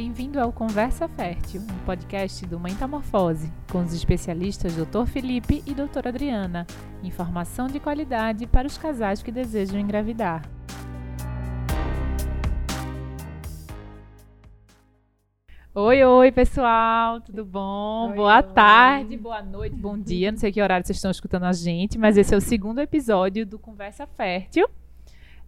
Bem-vindo ao Conversa Fértil, um podcast do Metamorfose, com os especialistas Dr. Felipe e Dr. Adriana. Informação de qualidade para os casais que desejam engravidar. Oi, oi, pessoal, tudo bom? Oi, boa oi. tarde, boa noite, bom dia. Não sei que horário vocês estão escutando a gente, mas esse é o segundo episódio do Conversa Fértil.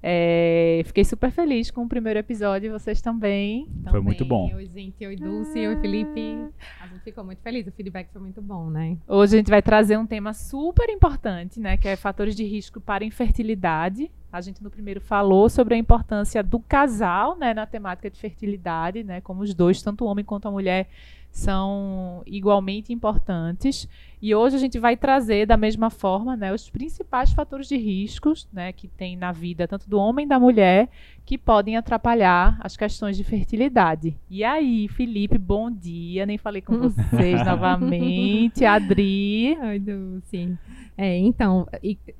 É, fiquei super feliz com o primeiro episódio, vocês também. Também. muito bom. Oi, gente. Oi, Dulce. Oi, Felipe. A gente ficou muito feliz. O feedback foi muito bom, né? Hoje a gente vai trazer um tema super importante, né, que é fatores de risco para infertilidade. A gente no primeiro falou sobre a importância do casal, né, na temática de fertilidade, né, como os dois, tanto o homem quanto a mulher, são igualmente importantes. E hoje a gente vai trazer da mesma forma, né, os principais fatores de riscos, né, que tem na vida tanto do homem e da mulher, que podem atrapalhar as questões de fertilidade. E aí, Felipe, bom dia. Nem falei com vocês novamente. Adri. Oi, Dulce. É, então,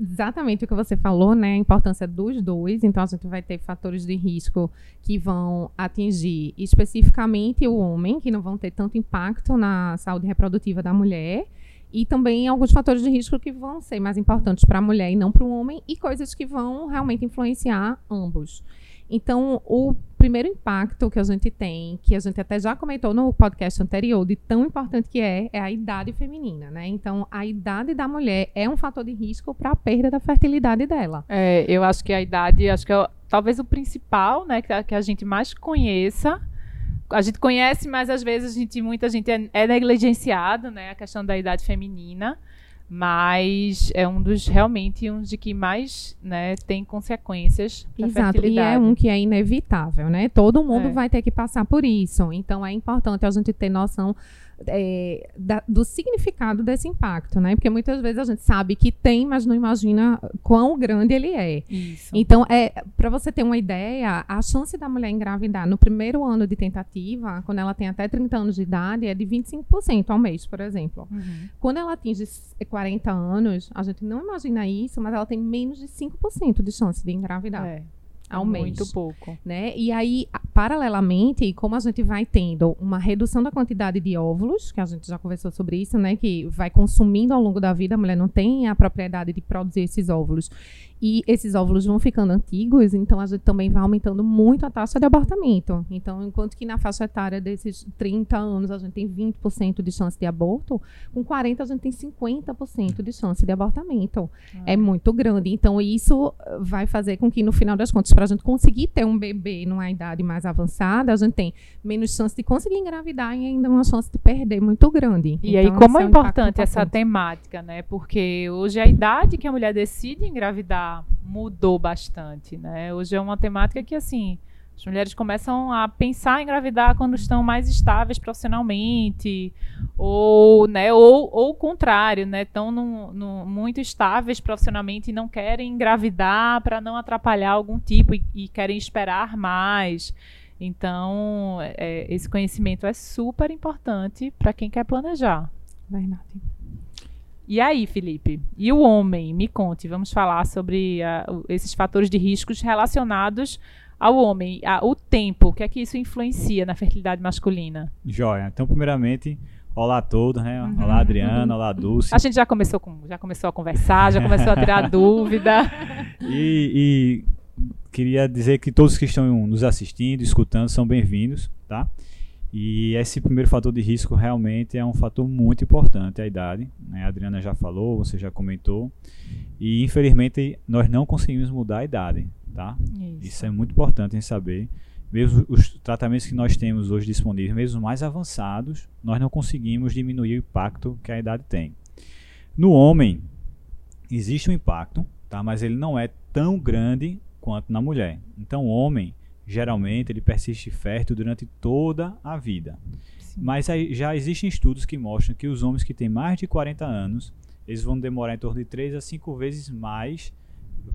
exatamente o que você falou, né? A importância dos dois. Então, a gente vai ter fatores de risco que vão atingir especificamente o homem, que não vão ter tanto impacto na saúde reprodutiva da mulher. E também alguns fatores de risco que vão ser mais importantes para a mulher e não para o homem, e coisas que vão realmente influenciar ambos. Então, o primeiro impacto que a gente tem, que a gente até já comentou no podcast anterior, de tão importante que é, é a idade feminina, né? Então, a idade da mulher é um fator de risco para a perda da fertilidade dela. É, eu acho que a idade, acho que é talvez o principal, né, que a, que a gente mais conheça. A gente conhece, mas às vezes a gente, muita gente é, é negligenciado, né, a questão da idade feminina. Mas é um dos realmente um de que mais, né, tem consequências para Exato, e é um que é inevitável, né? Todo mundo É. vai ter que passar por isso. Então, é importante a gente ter noção é, da- do significado desse impacto, né? Porque muitas vezes a gente sabe que tem, mas não imagina quão grande ele é. Isso. Então, é, para você ter uma ideia, a chance da mulher engravidar no primeiro ano de tentativa, quando ela tem até 30 anos de idade, é de 25% ao mês, por exemplo. Uhum. Quando ela atinge s- 40 anos, a gente não imagina isso, mas ela tem menos de 5% de chance de engravidar É, ao mês muito pouco. né? E aí, paralelamente, como a gente vai tendo uma redução da quantidade de óvulos, que a gente já conversou sobre isso, né? Que vai consumindo ao longo da vida, a mulher não tem a propriedade de produzir esses óvulos. E esses óvulos vão ficando antigos, então a gente também vai aumentando muito a taxa de abortamento. Então, enquanto que na faixa etária desses 30 anos a gente tem 20% de chance de aborto, com 40 a gente tem 50% de chance de abortamento é muito grande. Então, isso eh, vai fazer com que, no final das contas, para a gente conseguir ter um bebê numa idade mais avançada, a gente tem menos chance de conseguir engravidar e ainda uma chance de perder muito grande. E aí, Então, como esse é impacto importante essa temática, né? Porque hoje a idade que a mulher decide engravidar mudou bastante, né? Hoje é uma temática que, assim, as mulheres começam a pensar em engravidar quando estão mais estáveis profissionalmente, ou, né, ou, ou o contrário, né? Estão muito estáveis profissionalmente e não querem engravidar para não atrapalhar algum tipo e, e querem esperar mais. Então, é, esse conhecimento é super importante para quem quer planejar. Verdade. E aí, Felipe? E o homem? Me conte. Vamos falar sobre o- esses fatores de riscos relacionados ao homem. Ah, o tempo, o que é que isso influencia na fertilidade masculina? Joia. Então, primeiramente, olá a todos, né? Uhum, Olá, Adriana, olá, Dulce. A gente já começou, com, já começou a conversar, já começou a tirar dúvida. E, e queria dizer que todos que estão nos assistindo, escutando, são bem-vindos, tá? E esse primeiro fator de risco realmente é um fator muito importante, a idade. Né? A Adriana já falou, você já comentou. E infelizmente nós não conseguimos mudar a idade, tá? Isso é muito importante em saber. Mesmo os tratamentos que nós temos hoje disponíveis, mesmo os mais avançados, nós não conseguimos diminuir o impacto que a idade tem. No homem, existe um impacto, tá? mas ele não é tão grande quanto na mulher. Então, o homem, geralmente, ele persiste fértil durante toda a vida. Sim. Mas aí já existem estudos que mostram que os homens que têm mais de 40 anos, eles vão demorar em torno de 3 a 5 vezes mais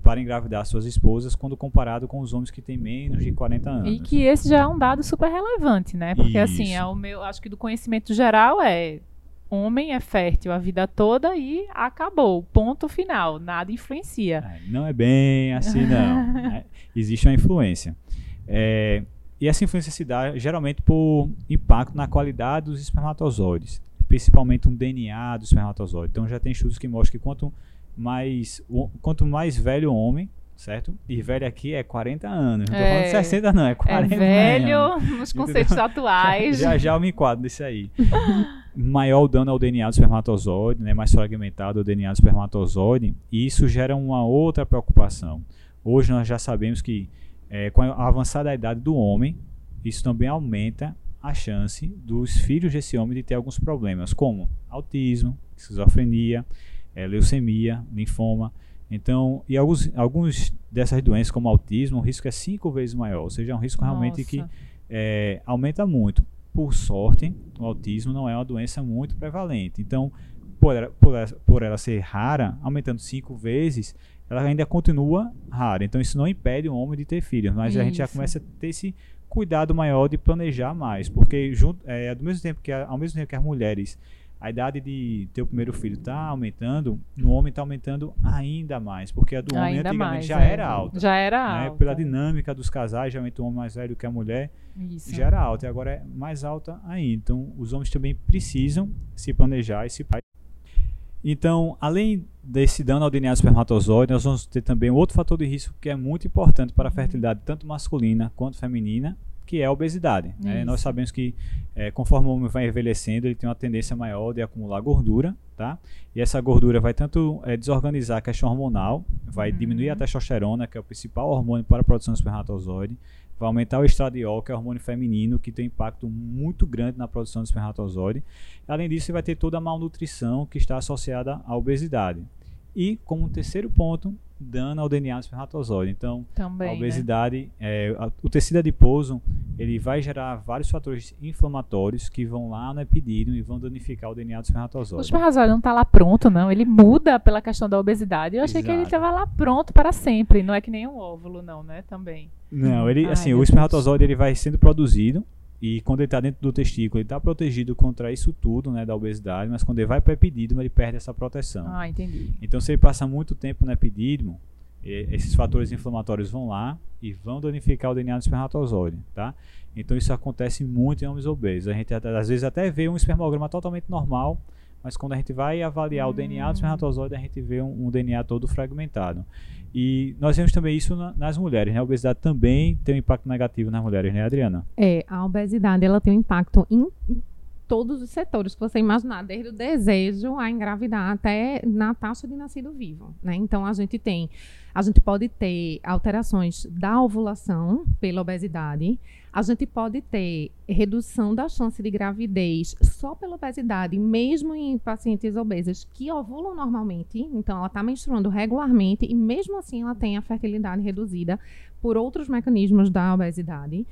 para engravidar suas esposas quando comparado com os homens que têm menos de 40 anos. E que esse já é um dado super relevante, né? Porque assim, Isso. é o meu, acho que do conhecimento geral é homem é fértil a vida toda e acabou, ponto final, nada influencia. É, não é bem assim, não. né? Existe uma influência. É, e essa influência se dá geralmente por impacto na qualidade dos espermatozoides, principalmente um DNA do espermatozoide. Então já tem estudos que mostram que quanto mais, o, quanto mais velho o homem, certo? E velho aqui é 40 anos. Não tô falando É. 60 não, é 40 É velho anos. nos conceitos atuais. Já já eu me enquadro nisso aí. Maior o dano ao DNA do espermatozoide, né? mais fragmentado o DNA do espermatozoide, e isso gera uma outra preocupação. Hoje nós já sabemos que eh, com a avançada idade do homem, isso também aumenta a chance dos filhos desse homem de ter alguns problemas, como autismo, esquizofrenia, eh, leucemia, linfoma. Então, e alguns, alguns dessas doenças, como autismo, o risco é cinco vezes maior, ou seja, é um risco realmente que Nossa. é, aumenta muito. Por sorte, o autismo não é uma doença muito prevalente. Então, por ela, por ela, por ela ser rara, aumentando cinco vezes, ela ainda continua rara. Então, isso não impede o homem de ter filhos, mas a gente já Isso. começa a ter esse cuidado maior de planejar mais, porque junto, é, do mesmo tempo que ao mesmo tempo que as mulheres a idade de ter o primeiro filho está aumentando, no homem está aumentando ainda mais, porque a do homem Ainda antigamente mais, já é. era alta. Já era né? alta. Pela dinâmica dos casais, geralmente o homem mais velho que a mulher Isso. já era alta e agora é mais alta ainda. Então, os homens também precisam se planejar e se então, além desse dano ao DNA do espermatozoide, nós vamos ter também outro fator de risco que é muito importante para a fertilidade, tanto masculina quanto feminina, que é a obesidade. né? Nós sabemos que eh, conforme o homem vai envelhecendo, ele tem uma tendência maior de acumular gordura, tá? E essa gordura vai tanto eh, desorganizar a questão hormonal, vai Uhum. diminuir a testosterona, que é o principal hormônio para a produção do espermatozoide, vai aumentar o estradiol, que é hormônio feminino, que tem impacto muito grande na produção do espermatozoide. Além disso, você vai ter toda a malnutrição que está associada à obesidade. E, como um terceiro ponto, dano ao DNA do espermatozoide. Então, Também, a né? obesidade, é, a- o tecido adiposo, ele vai gerar vários fatores inflamatórios que vão lá no epidídimo e vão danificar o DNA do O espermatozoide. espermatozoide não está lá pronto, não. Ele muda pela questão da obesidade. Eu achei que ele Exato. estava lá pronto para sempre. Não é que nem um óvulo, não, né? Também. Não, ele, Ai, assim, o espermatozoide ele vai sendo produzido e quando ele está dentro do testículo, ele está protegido contra isso tudo, né, da obesidade, mas quando ele vai para o epidídimo, ele perde essa proteção. Ah, entendi. Então, se ele passa muito tempo no epidídimo, esses fatores inflamatórios vão lá e vão danificar o DNA do espermatozoide, tá? Então, isso acontece muito em homens obesos. A gente às vezes até vê um espermograma totalmente normal, mas quando a gente vai avaliar o DNA do espermatozoide, a gente vê um, um DNA todo fragmentado. E nós vemos também isso na- nas mulheres, né? A obesidade também tem um impacto negativo nas mulheres, né, Adriana? É, a obesidade ela tem um impacto em em todos os setores que você imaginar, desde o desejo a engravidar até na taxa de nascido vivo, né? Então a gente tem, a gente pode ter alterações da ovulação pela obesidade, a gente pode ter redução da chance de gravidez só pela obesidade, mesmo em pacientes obesas que ovulam normalmente, então ela está menstruando regularmente e mesmo assim ela tem a fertilidade reduzida por outros mecanismos da obesidade.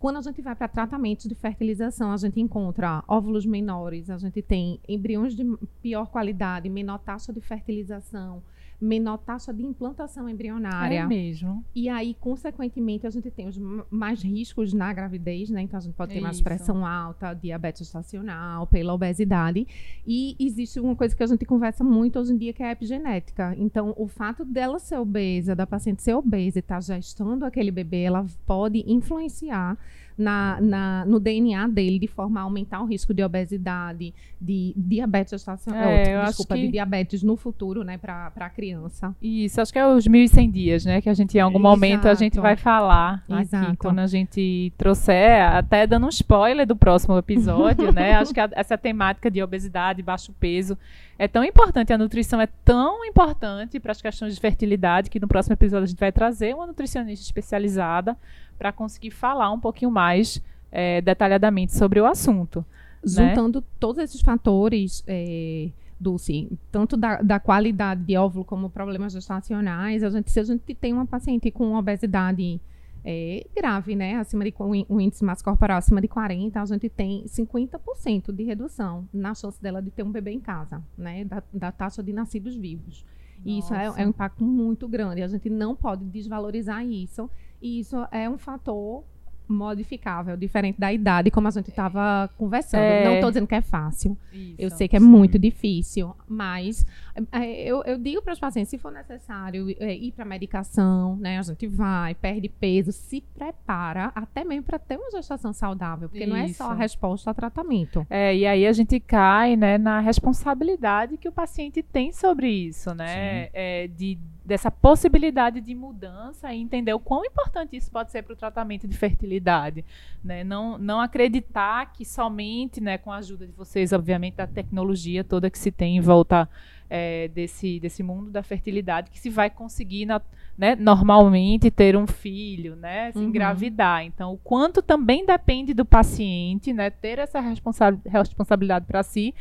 Quando a gente vai para tratamentos de fertilização, a gente encontra óvulos menores, a gente tem embriões de pior qualidade, menor taxa de fertilização, menor taxa de implantação embrionária. É mesmo. E aí, consequentemente, a gente tem os mais riscos na gravidez, né? Então a gente pode ter mais Isso. pressão alta, diabetes estacional, pela obesidade. E existe uma coisa que a gente conversa muito hoje em dia, que é a epigenética. Então, o fato dela ser obesa, da paciente ser obesa e estar gestando aquele bebê, ela pode influenciar na, na- no DNA dele de forma a aumentar o risco de obesidade, de diabetes estacional, É, acho desculpa, que- de diabetes no futuro, né, para a criança. Isso, acho que é os 1.100 dias, né? Que a gente, em algum momento, a gente Exato. vai falar aqui, Exato. quando a gente trouxer, até dando um spoiler do próximo episódio, né? Acho que a- essa temática de obesidade, baixo peso, é tão importante, a nutrição é tão importante para as questões de fertilidade, que no próximo episódio a gente vai trazer uma nutricionista especializada para conseguir falar um pouquinho mais eh, detalhadamente sobre o assunto. Né? juntando todos esses fatores, é, Dulce, tanto da, da qualidade de óvulo como problemas gestacionais, a gente, se a gente tem uma paciente com obesidade é, grave, né, acima de um índice massa corporal acima de 40, a gente tem 50% de redução na chance dela de ter um bebê em casa, né, da, da taxa de nascidos vivos. E isso é, Nossa. é um impacto muito grande. A gente não pode desvalorizar isso. E isso é um fator modificável, diferente da idade, como a gente estava conversando. É. Não estou dizendo que é fácil. Isso. Eu sei que é Sim. muito difícil, mas é, eu, eu digo para os pacientes, se for necessário é, ir para medicação, né, a gente vai, perde peso, se prepara até mesmo para ter uma gestação saudável, porque não é só a Isso. resposta ao tratamento. É, e aí a gente cai né, na responsabilidade que o paciente tem sobre isso, né? É, de, dessa possibilidade de mudança e entender o quão importante isso pode ser para o tratamento de fertilidade. Né? Não, não acreditar que somente né, com a ajuda de vocês, obviamente, da tecnologia toda que se tem em volta é, desse, desse mundo da fertilidade, que se vai conseguir na- né, normalmente ter um filho, né, se Uhum. engravidar. Então, o quanto também depende do paciente, né, ter essa responsa- responsabilidade para si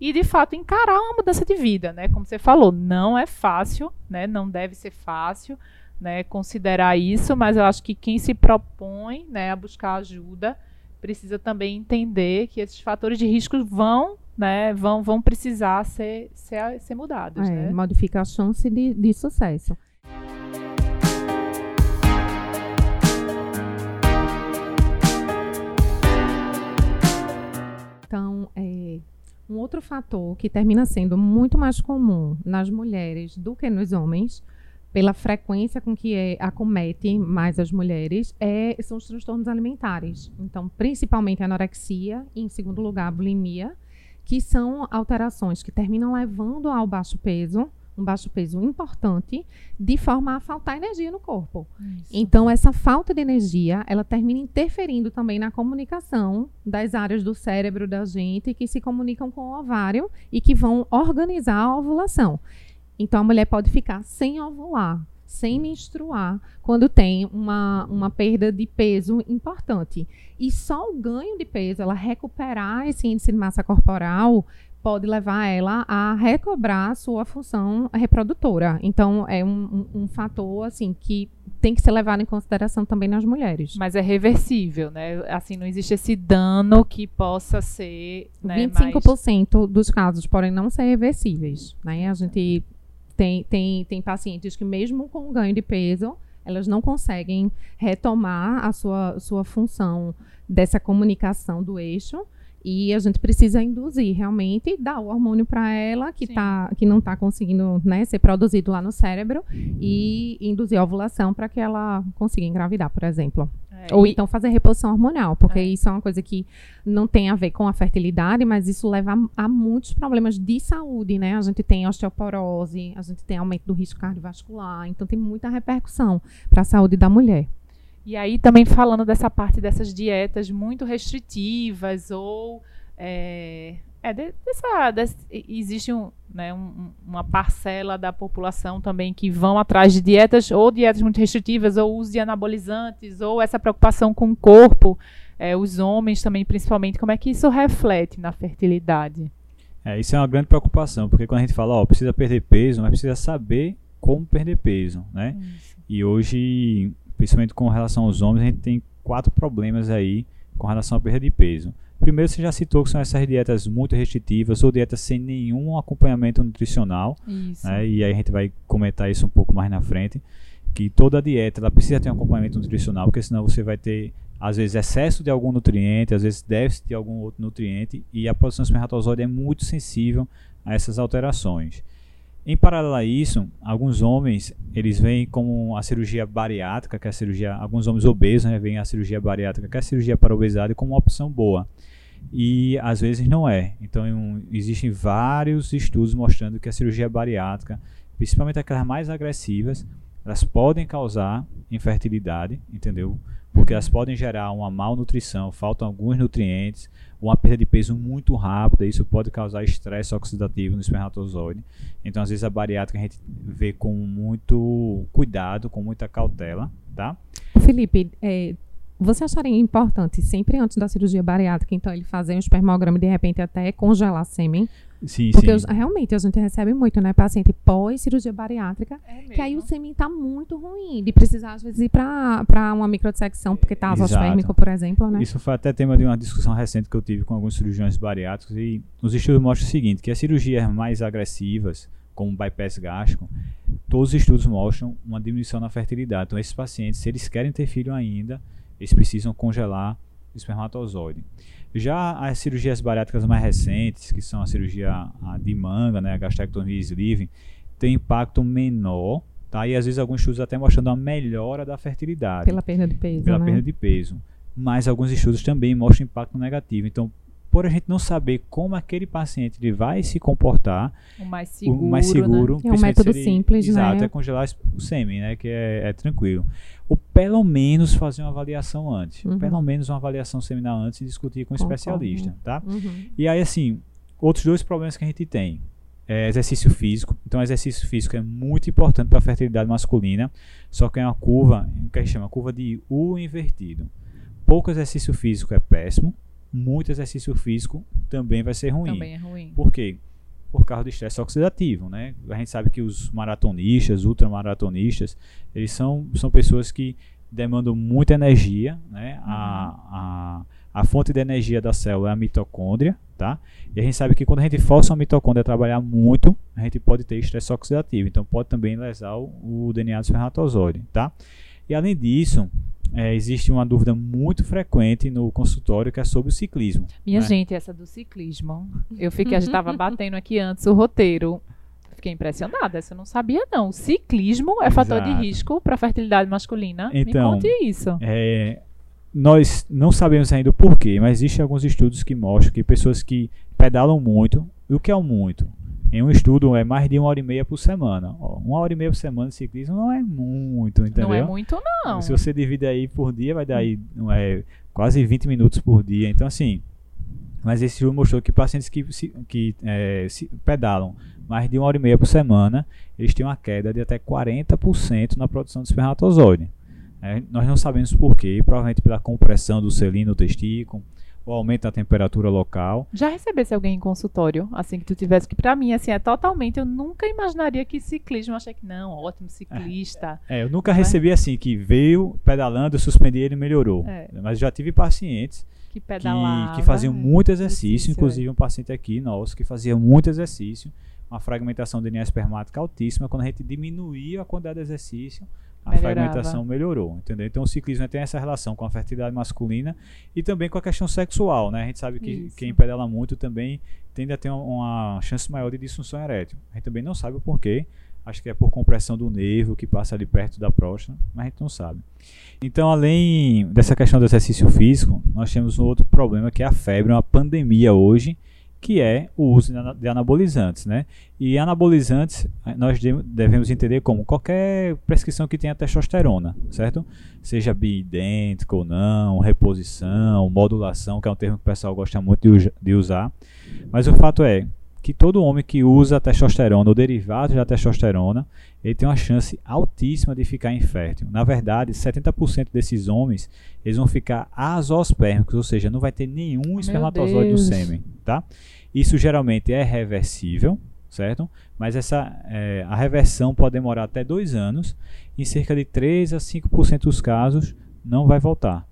e de fato encarar uma mudança de vida, né? Como você falou, não é fácil, né? Não deve ser fácil, né? Considerar isso, mas eu acho que quem se propõe, né, a buscar ajuda precisa também entender que esses fatores de risco vão, né, vão, vão precisar ser, ser, ser mudados, É, né? Modifica a chance de, de sucesso. Então, é, um outro fator que termina sendo muito mais comum nas mulheres do que nos homens, pela frequência com que é, acomete mais as mulheres, é, são os transtornos alimentares. Então, principalmente a anorexia e, em segundo lugar, a bulimia, que são alterações que terminam levando ao baixo peso, um baixo peso importante, de forma a faltar energia no corpo. Isso. Então, essa falta de energia, ela termina interferindo também na comunicação das áreas do cérebro da gente que se comunicam com o ovário e que vão organizar a ovulação. Então, a mulher pode ficar sem ovular, sem menstruar, quando tem uma, uma perda de peso importante. E só o ganho de peso, ela recuperar esse índice de massa corporal, pode levar ela a recobrar a sua função reprodutora. Então, é um, um, um fator assim que tem que ser levado em consideração também nas mulheres. Mas é reversível, né? Assim, não existe esse dano que possa ser. Né, mais- 25% dos casos podem não ser reversíveis. Né? A gente tem, tem, tem pacientes que, mesmo com o ganho de peso, elas não conseguem retomar a sua, sua função dessa comunicação do eixo. E a gente precisa induzir realmente, dar o hormônio para ela que, Sim. tá, que não está conseguindo né, ser produzido lá no cérebro e induzir a ovulação para que ela consiga engravidar, por exemplo. É, Ou e- então fazer reposição hormonal, porque É. isso é uma coisa que não tem a ver com a fertilidade, mas isso leva a, a muitos problemas de saúde, né? A gente tem osteoporose, a gente tem aumento do risco cardiovascular, então tem muita repercussão para a saúde da mulher. E aí também falando dessa parte dessas dietas muito restritivas ou é, é de- dessa, des- e- existe um, né, um- um- uma parcela da população também que vão atrás de dietas ou dietas muito restritivas ou uso de anabolizantes ou essa preocupação com o corpo, é, os homens também principalmente, como é que isso reflete na fertilidade? É, isso é uma grande preocupação, porque quando a gente fala, ó, precisa perder peso, mas precisa saber como perder peso, né? E hoje, principalmente com relação aos homens, a gente tem quatro problemas aí com relação à perda de peso. Primeiro, você já citou que são essas dietas muito restritivas ou dietas sem nenhum acompanhamento nutricional, Isso. né? E aí a gente vai comentar isso um pouco mais na frente, que toda dieta ela precisa ter um acompanhamento nutricional, porque senão você vai ter às vezes excesso de algum nutriente, às vezes déficit de algum outro nutriente, e a produção de espermatozoide é muito sensível a essas alterações. Em paralelo a isso, alguns homens, eles veem como a cirurgia bariátrica, que é a cirurgia, alguns homens obesos, né, veem a cirurgia bariátrica, que é a cirurgia para obesidade, como uma opção boa. E às vezes não é. Então, um, existem vários estudos mostrando que a cirurgia bariátrica, principalmente aquelas mais agressivas, elas podem causar infertilidade, entendeu? Porque elas podem gerar uma malnutrição, faltam alguns nutrientes, uma perda de peso muito rápida, isso pode causar estresse oxidativo no espermatozoide. Então, às vezes, a bariátrica a gente vê com muito cuidado, com muita cautela, tá? Felipe, é, você acharia importante, sempre antes da cirurgia bariátrica, então, ele fazer um espermograma e de repente até congelar sêmen? Sim, Porque sim. os- realmente a gente recebe muito, né? Paciente pós-cirurgia bariátrica, É que aí o sêmen tá muito ruim, de precisar, às vezes, ir pra uma microdissecção, porque tá Exato. azosférmico, por exemplo, né? Isso foi até tema de uma discussão recente que eu tive com alguns cirurgiões bariátricos e os estudos mostram o seguinte, que as cirurgias mais agressivas, como bypass gástrico, todos os estudos mostram uma diminuição na fertilidade. Então esses pacientes, se eles querem ter filho ainda, eles precisam congelar o espermatozoide. Já as cirurgias bariátricas mais recentes, que são a cirurgia de manga, né, a gastrectomia sleeve, tem impacto menor, tá? E às vezes alguns estudos até mostrando a melhora da fertilidade. Pela perda de peso, Pela né? perda de peso. Mas alguns estudos também mostram impacto negativo. Então, por a gente não saber como aquele paciente ele vai se comportar, O mais seguro. o mais seguro, É um método se ele- simples, exato, né? é congelar o sêmen, né, que é, é tranquilo. Ou pelo menos fazer uma avaliação antes, Uhum. pelo menos uma avaliação seminal antes e discutir com o Concordo. especialista, tá? Uhum. E aí assim, outros dois problemas que a gente tem é exercício físico. Então, exercício físico é muito importante para a fertilidade masculina, só que é uma curva, que a gente chama curva de U invertido. Pouco exercício físico é péssimo, muito exercício físico também vai ser ruim. Também é ruim. Por quê? Por causa do estresse oxidativo, né? A gente sabe que os maratonistas, ultramaratonistas, eles são, são pessoas que demandam muita energia, né? A, a, a fonte de energia da célula é a mitocôndria, tá? E a gente sabe que quando a gente força a mitocôndria a trabalhar muito, a gente pode ter estresse oxidativo, então pode também lesar o, o DNA do espermatozoide, tá? E além disso, é, existe uma dúvida muito frequente no consultório que é sobre o ciclismo. Minha né? gente, essa do ciclismo. Eu fiquei, a gente tava batendo aqui antes o roteiro. Fiquei impressionada, essa eu não sabia não. O ciclismo é fator de Exato. risco para fertilidade masculina. Então, Me conte isso. É, nós não sabemos ainda o porquê, mas existem alguns estudos que mostram que pessoas que pedalam muito, e o que é o muito? Em um estudo é mais de uma hora e meia por semana. Ó, uma hora e meia por semana de ciclismo não é muito, entendeu? Não é muito não. Se você divide aí por dia, vai dar aí não é, quase 20 minutos por dia. Então, assim, mas esse estudo mostrou que pacientes que, que é, pedalam mais de uma hora e meia por semana, eles têm uma queda de até 40% na produção de espermatozoide. É, nós não sabemos porquê, provavelmente pela compressão do selino no testículo, ou aumento da temperatura local. Já recebesse alguém em consultório, assim que tu tivesse que pra mim assim é totalmente, eu nunca imaginaria que ciclismo, eu achei que não, ótimo ciclista. É, eu nunca Vai. recebi assim, que veio pedalando, eu suspendi ele e melhorou. É. Mas já tive pacientes Que que, pedalava. que faziam né? muito exercício, inclusive um paciente aqui nosso que fazia muito exercício, uma fragmentação de DNA espermática altíssima, quando a gente diminuía a quantidade de exercício, a Melhorava. fragmentação melhorou, entendeu? Então o ciclismo tem essa relação com a fertilidade masculina e também com a questão sexual, né? A gente sabe que Isso. quem pedala muito também tende a ter um- uma chance maior de disfunção erétil. A gente também não sabe o porquê, acho que é por compressão do nervo que passa ali perto da próstata, mas a gente não sabe. Então, além dessa questão do exercício físico, nós temos um outro problema que é a febre, uma pandemia hoje, que é o uso de ana- de anabolizantes, né? E anabolizantes eh, nós de- devemos entender como qualquer prescrição que tenha testosterona, certo? Seja biidêntica ou não, reposição, modulação, que é um termo que o pessoal gosta muito de usar. Mas o fato é que todo homem que usa testosterona ou derivados da testosterona, ele tem uma chance altíssima de ficar infértil. Na verdade, 70% desses homens, eles vão ficar azospérmicos, ou seja, não vai ter nenhum espermatozoide no sêmen, tá? Isso geralmente é reversível, certo? Mas essa, eh, a reversão pode demorar até dois anos. Em cerca de 3 a 5% dos casos, não vai voltar.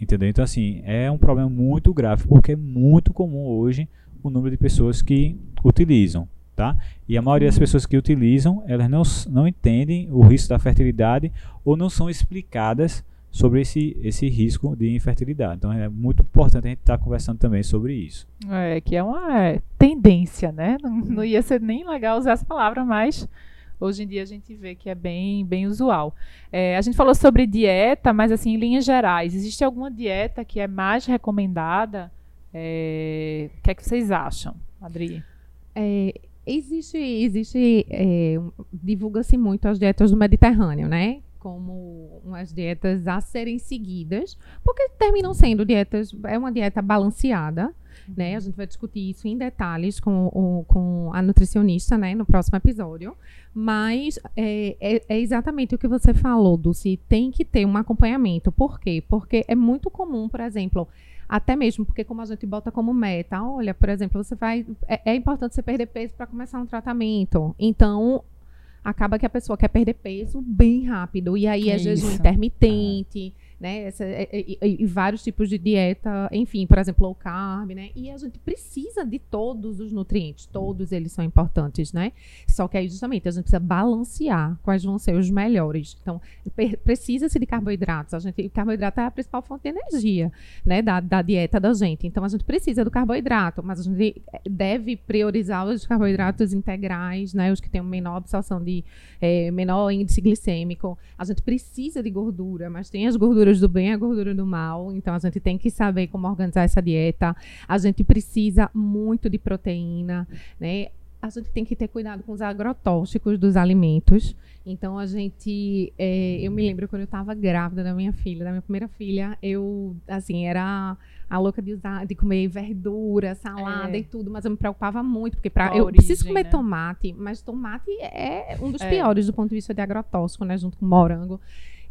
Entendeu? Então, assim, é um problema muito grave, porque é muito comum hoje o número de pessoas que utilizam, tá? E a maioria das pessoas que utilizam, elas não, não entendem o risco da fertilidade ou não são explicadas sobre esse, esse risco de infertilidade. Então, é muito importante a gente estar conversando também sobre isso. É, que é uma é, tendência, né? Não, não ia ser nem legal usar essa palavra, mas hoje em dia a gente vê que é bem, bem usual. É, a gente falou sobre dieta, mas assim, em linhas gerais, existe alguma dieta que é mais recomendada? É, o que é que vocês acham, Adri? É, existe, existe é, divulga-se muito as dietas do Mediterrâneo, né? Como umas dietas a serem seguidas, porque terminam sendo dietas, é uma dieta balanceada, né? A gente vai discutir isso em detalhes com, o- com a nutricionista, né? No próximo episódio. Mas é, é- é exatamente o que você falou, Dulce. Tem que ter um acompanhamento. Por quê? Porque é muito comum, por exemplo, até mesmo porque como a gente bota como meta, olha, por exemplo, você vai. É, é importante você perder peso para começar um tratamento. Então, acaba que a pessoa quer perder peso bem rápido. E aí é jejum Isso. intermitente, né? Essa, e, e, e, vários tipos de dieta, enfim, por exemplo, low carb, né? E a gente precisa de todos os nutrientes, todos eles são importantes, né? Só que aí justamente a gente precisa balancear quais vão ser os melhores. Então, precisa-se de carboidratos. A gente, o carboidrato é a principal fonte de energia, né? Da, da dieta da gente. Então, a gente precisa do carboidrato, mas a gente deve priorizar os carboidratos integrais, né? Os que têm menor absorção de é, menor índice glicêmico. A gente precisa de gordura, mas tem as gorduras gorduras do bem e a gordura do mal. Então a gente tem que saber como organizar essa dieta. A gente precisa muito de proteína, né? A gente tem que ter cuidado com os agrotóxicos dos alimentos. Então a gente, é, eu me lembro quando eu estava grávida da minha filha, da minha primeira filha, eu assim era a louca de usar, de comer verdura, salada é. e tudo, mas eu me preocupava muito porque para eu origem, preciso comer né? tomate, mas tomate é um dos é. piores do ponto de vista de agrotóxico, né, junto com morango.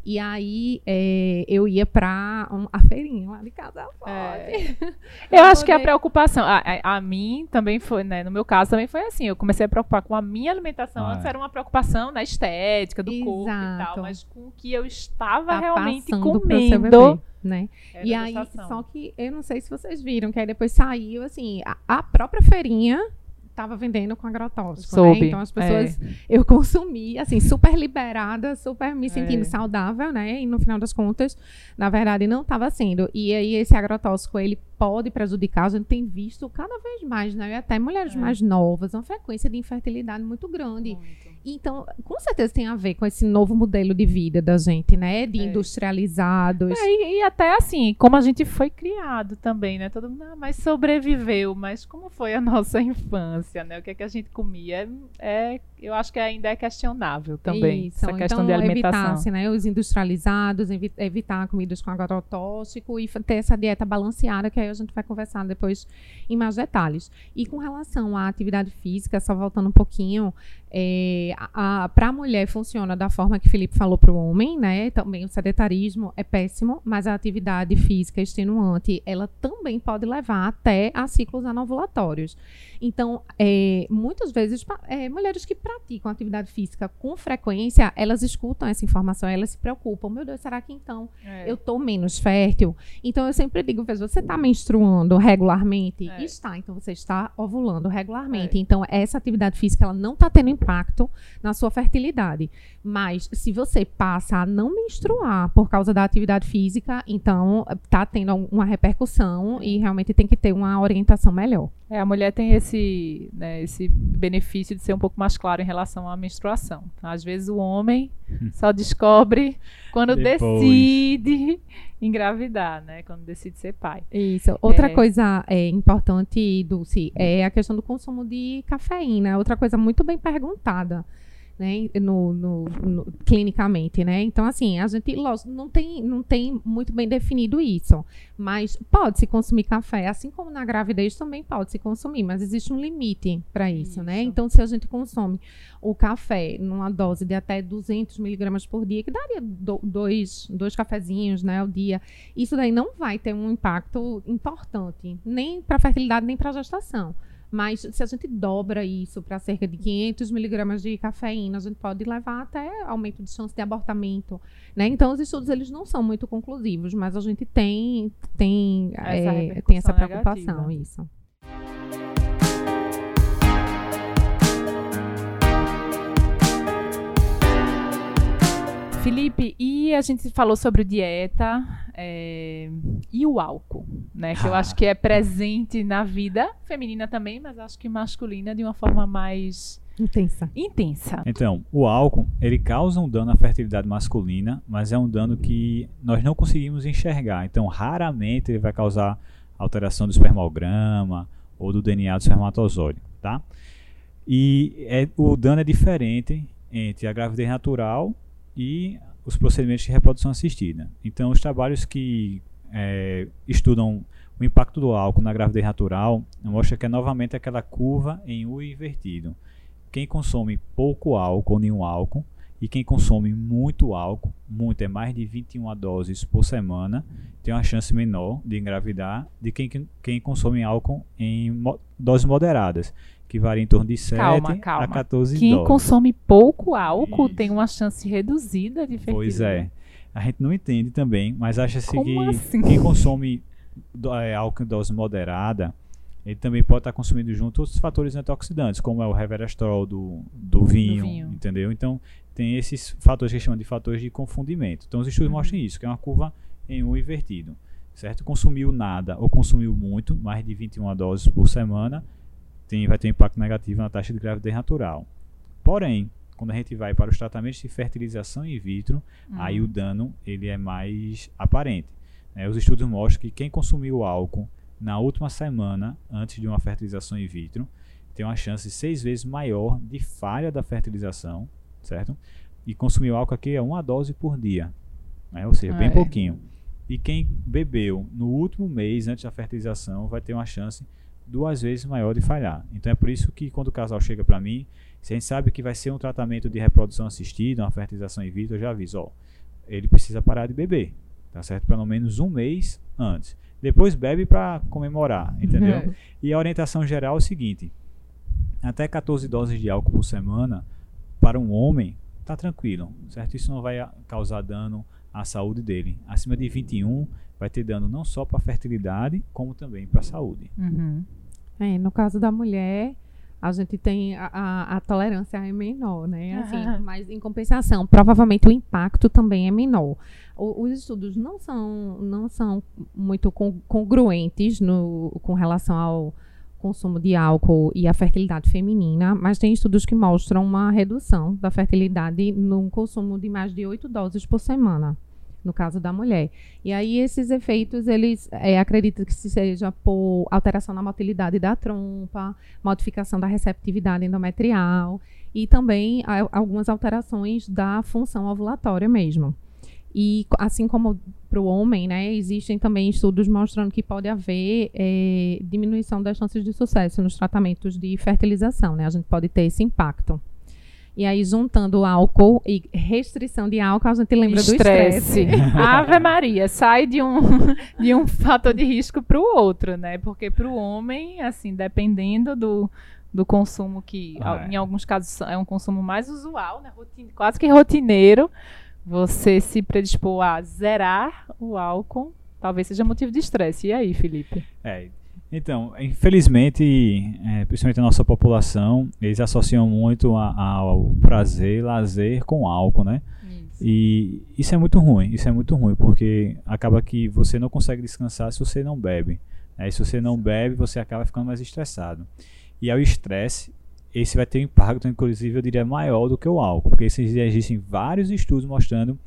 E aí é, eu ia para um, a feirinha lá de casa é. Eu acho que a preocupação, a, a, a, mim também foi, né? No meu caso também foi assim. Eu comecei a preocupar com a minha alimentação. Ah, Antes é. era uma preocupação na estética do Exato. corpo e tal, mas com o que eu estava tá realmente comendo. Bebê, né? e aí, só que eu não sei se vocês viram, que aí depois saiu assim, a, a própria feirinha estava vendendo com agrotóxico, né? Então as pessoas é. eu consumi assim super liberada, super me sentindo é. saudável, né? E no final das contas, na verdade não estava sendo. E aí esse agrotóxico ele pode prejudicar, a gente tem visto cada vez mais, né? E até mulheres é. mais novas, uma frequência de infertilidade muito grande. Muito. Então, com certeza tem a ver com esse novo modelo de vida da gente, né? De é. industrializados. É, e, e, até assim, como a gente foi criado também, né? Todo mundo, ah, mas sobreviveu, mas como foi a nossa infância, né? O que é que a gente comia? É, é eu acho que ainda é questionável também, Isso. essa questão então, de alimentação. Evitar, assim, né, os industrializados, evitar comidas com agrotóxico e ter essa dieta balanceada, que aí a gente vai conversar depois em mais detalhes. E com relação à atividade física, só voltando um pouquinho, é, para a mulher funciona da forma que Felipe falou para o homem, né? Também o sedentarismo é péssimo, mas a atividade física extenuante, ela também pode levar até a ciclos anovulatórios. Então, é, muitas vezes, é, mulheres que praticam atividade física com frequência, elas escutam essa informação, elas se preocupam. Meu Deus, será que então é. eu estou menos fértil? Então, eu sempre digo, você está menstruando regularmente? É. Está, então você está ovulando regularmente. É. Então, essa atividade física, ela não está tendo impacto na sua fertilidade. Mas se você passa a não menstruar por causa da atividade física, então está tendo uma repercussão e realmente tem que ter uma orientação melhor. É, a mulher tem esse, né, esse benefício de ser um pouco mais claro em relação à menstruação. Às vezes o homem só descobre quando Depois. decide engravidar, né? Quando decide ser pai. Isso. Outra é... coisa é, importante, Dulce, é a questão do consumo de cafeína. Outra coisa muito bem perguntada né, no, no, no, clinicamente, né? Então, assim, a gente lógico, não tem, não tem muito bem definido isso, mas pode-se consumir café, assim como na gravidez também pode-se consumir, mas existe um limite para isso, isso, né? Então, se a gente consome o café numa dose de até 200 miligramas por dia, que daria do, dois, dois cafezinhos, né, ao dia, isso daí não vai ter um impacto importante, nem para a fertilidade, nem para a gestação. Mas se a gente dobra isso para cerca de 500 miligramas de cafeína, a gente pode levar até aumento de chance de abortamento. Né? Então, os estudos eles não são muito conclusivos, mas a gente tem, tem, essa, é, tem essa preocupação. Negativa. Isso. Felipe, e a gente falou sobre dieta é, e o álcool, né? Que eu acho que é presente na vida feminina também, mas acho que masculina de uma forma mais intensa. Intensa. Então, o álcool, ele causa um dano à fertilidade masculina, mas é um dano que nós não conseguimos enxergar. Então, raramente ele vai causar alteração do espermograma ou do DNA do espermatozoide, tá? E é, o dano é diferente entre a gravidez natural e os procedimentos de reprodução assistida. Então, os trabalhos que é, estudam o impacto do álcool na gravidez natural mostra que é novamente aquela curva em U invertido. Quem consome pouco álcool nenhum álcool e quem consome muito álcool, muito é mais de 21 doses por semana, tem uma chance menor de engravidar de quem, quem consome álcool em mo doses moderadas que varia em torno de 7 calma, calma. a 14 Quem doses. consome pouco álcool Isso. tem uma chance reduzida de fertilidade. Pois é. a gente não entende também, mas acha-se que assim? quem consome do- é, álcool em dose moderada, ele também pode estar consumindo junto outros fatores antioxidantes, como é o resveratrol do, do vinho, vinho. entendeu? Então, tem esses fatores que chamam de fatores de confundimento. Então, os estudos Uhum. mostram isso, que é uma curva em U invertido, certo? Consumiu nada ou consumiu muito, mais de 21 doses por semana, tem, vai ter um impacto negativo na taxa de gravidez natural. Porém, quando a gente vai para os tratamentos de fertilização in vitro, aí Hum. o dano ele é mais aparente. né? Os estudos mostram que quem consumiu álcool na última semana antes de uma fertilização in vitro tem uma chance seis vezes maior de falha da fertilização, certo? E consumiu álcool aqui é uma dose por dia, né? ou seja, bem É. pouquinho. E quem bebeu no último mês antes da fertilização vai ter uma chance duas vezes maior de falhar. Então é por isso que quando o casal chega para mim, se a gente sabe que vai ser um tratamento de reprodução assistida, uma fertilização in vitro, eu já aviso, ó, ele precisa parar de beber, tá certo? Pelo menos um mês antes. Depois bebe para comemorar, entendeu? É. E a orientação geral é o seguinte: até 14 doses de álcool por semana para um homem tá tranquilo, certo? Isso não vai causar dano à saúde dele. Acima de 21 vai ter dano não só para a fertilidade, como também para a saúde. Uhum. É, no caso da mulher, a gente tem a, a- a tolerância é menor, né? Assim, Aham. Mas em compensação, provavelmente o impacto também é menor. O- os estudos não são, não são muito con- congruentes no, com relação ao consumo de álcool e a fertilidade feminina, mas tem estudos que mostram uma redução da fertilidade no consumo de mais de 8 doses por semana, no caso da mulher. E aí esses efeitos, eles é, acredito que se seja por alteração na motilidade da trompa, modificação da receptividade endometrial e também a- algumas alterações da função ovulatória mesmo. E assim como para o homem, né, existem também estudos mostrando que pode haver eh, diminuição das chances de sucesso nos tratamentos de fertilização, né? A gente pode ter esse impacto. E aí, juntando álcool e restrição de álcool, a gente lembra do Estresse. estresse. Ave Maria, sai de um, de um fator de risco para o outro, né? Porque para o homem, assim, dependendo do, do consumo que, Ah, é. em alguns casos, é um consumo mais usual, né? Rotin- quase que rotineiro, você se predispor a zerar o álcool, talvez seja motivo de estresse. E aí, Felipe? É, então, infelizmente, é, principalmente a nossa população, eles associam muito a- ao prazer, lazer com álcool, né? E isso é muito ruim, isso é muito ruim, porque acaba que você não consegue descansar se você não bebe. Né? E se você não bebe, você acaba ficando mais estressado. E ao estresse, esse vai ter um impacto, inclusive, eu diria, maior do que o álcool, porque existem vários estudos mostrando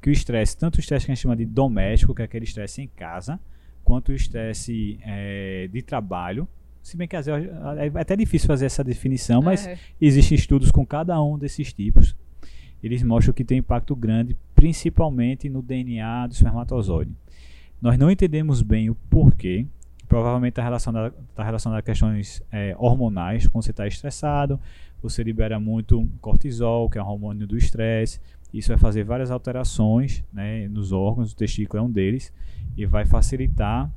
que o estresse, tanto o estresse que a gente chama de doméstico, que é aquele estresse em casa, quanto o estresse eh, de trabalho, se bem que às vezes é até difícil fazer essa definição, mas É. existem estudos com cada um desses tipos. Eles mostram que tem impacto grande, principalmente no DNA do espermatozoide. Nós não entendemos bem o porquê. Provavelmente está relacionado, tá relacionado a questões eh, hormonais. Quando você está estressado, você libera muito cortisol, que é o hormônio do estresse. Isso vai fazer várias alterações né, nos órgãos, o testículo é um deles, e vai facilitar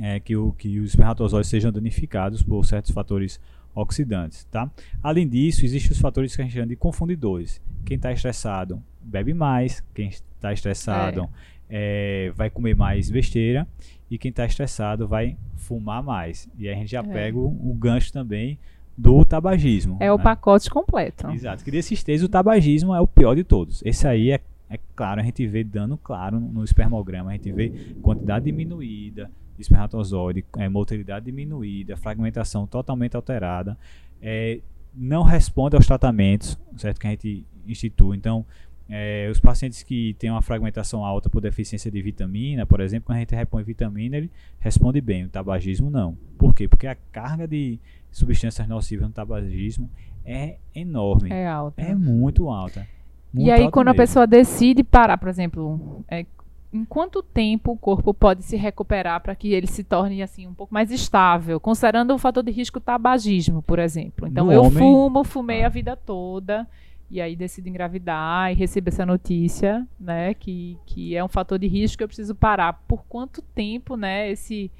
eh, que, o, que os espermatozoides sejam danificados por certos fatores oxidantes, tá? Além disso, existem os fatores que a gente chama de confundidores. Quem está estressado bebe mais, quem está estressado eh, vai comer mais besteira e quem está estressado vai fumar mais. E aí a gente já É. pega o, o gancho também do tabagismo. É o né? pacote completo. Exato. Que desses três, o tabagismo é o pior de todos. Esse aí é, é claro, a gente vê dano claro no, espermograma, a gente vê quantidade diminuída de espermatozoide, é, motilidade diminuída, fragmentação totalmente alterada, é, não responde aos tratamentos, certo? Que a gente institui. Então, é, os pacientes que têm uma fragmentação alta por deficiência de vitamina, por exemplo, quando a gente repõe vitamina, ele responde bem. O tabagismo não. Por quê? Porque a carga de substâncias nocivas no tabagismo é enorme. É alto. É muito alta. Muito E aí, quando a mesmo. pessoa decide parar, por exemplo, é, em quanto tempo o corpo pode se recuperar para que ele se torne assim um pouco mais estável, considerando o fator de risco tabagismo, por exemplo. Então, No eu homem- fumo, fumei Ah. a vida toda e aí decido engravidar e recebo essa notícia, né, que, que é um fator de risco que eu preciso parar. Por quanto tempo, né, esse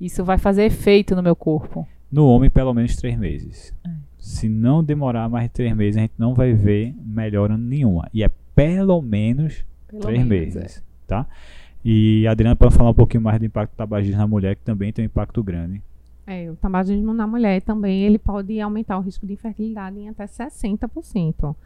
isso vai fazer efeito no meu corpo? No homem, pelo menos três meses. É. Se não demorar mais de três meses, a gente não vai ver melhora nenhuma. E é pelo menos Pelo Três menos, meses, é. tá? E a Adriana pode falar um pouquinho mais do impacto do tabagismo na mulher, que também tem um impacto grande. É, o tabagismo na mulher também ele pode aumentar o risco de infertilidade em até 60%.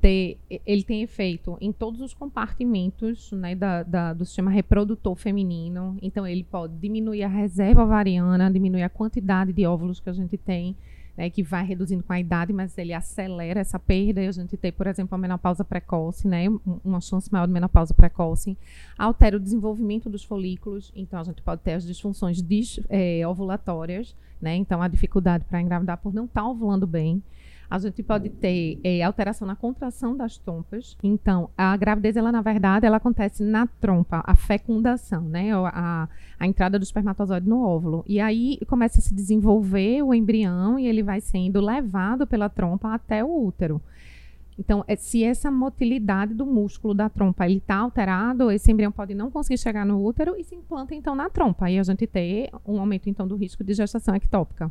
Ter, ele tem efeito em todos os compartimentos né, da, da- do sistema reprodutor feminino. Então, ele pode diminuir a reserva ovariana, diminuir a quantidade de óvulos que a gente tem, né, que vai reduzindo com a idade, mas ele acelera essa perda. E a gente tem, por exemplo, a menopausa precoce, né, um- uma chance maior de menopausa precoce. Altera o desenvolvimento dos folículos, então a gente pode ter as disfunções dis- eh, ovulatórias, né, então a dificuldade para engravidar por não estar ovulando bem. A gente pode ter eh, alteração na contração das trompas. Então, a gravidez, ela, na verdade, ela acontece na trompa, a fecundação, né? A, a entrada do espermatozoide no óvulo. E aí começa a se desenvolver o embrião e ele vai sendo levado pela trompa até o útero. Então, é, se essa motilidade do músculo da trompa ele está alterado, esse embrião pode não conseguir chegar no útero e se implanta então na trompa. E a gente ter um aumento então do risco de gestação ectópica.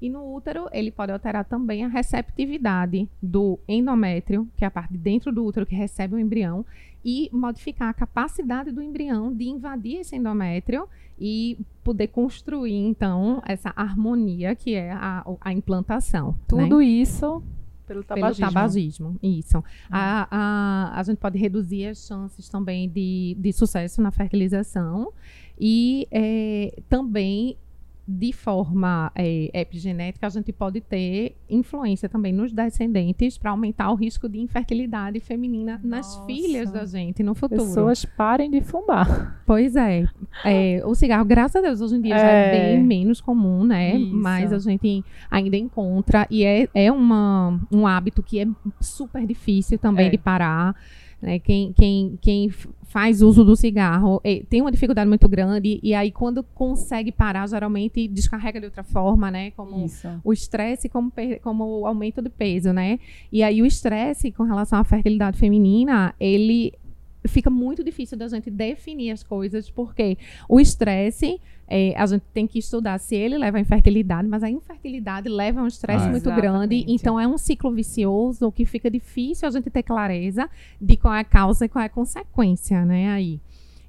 E no útero, ele pode alterar também a receptividade do endométrio, que é a parte de dentro do útero que recebe o embrião, e modificar a capacidade do embrião de invadir esse endométrio e poder construir, então, essa harmonia que é a, a implantação. né? Tudo isso pelo pelo tabagismo. tabagismo. Isso. A, a, a gente pode reduzir as chances também de, de sucesso na fertilização e eh, também de forma eh, epigenética a gente pode ter influência também nos descendentes para aumentar o risco de infertilidade feminina nas Nossa. filhas da gente no futuro. Pessoas parem de fumar. Pois é. É, O cigarro, graças a Deus, hoje em dia já é É. bem menos comum, né? Isso. Mas a gente ainda encontra. E é, é uma, um hábito que é super difícil também É. de parar. Né? Quem, quem, quem faz uso do cigarro eh, tem uma dificuldade muito grande. E aí, quando consegue parar, geralmente descarrega de outra forma, né? Como Isso. o estresse como, como o aumento de peso, né? E aí o estresse com relação à fertilidade feminina, ele fica muito difícil da gente definir as coisas, porque o estresse, eh, a gente tem que estudar se ele leva à infertilidade, mas a infertilidade leva a um estresse Ah, muito grande, exatamente. então é um ciclo vicioso que fica difícil a gente ter clareza de qual é a causa e qual é a consequência, né, aí.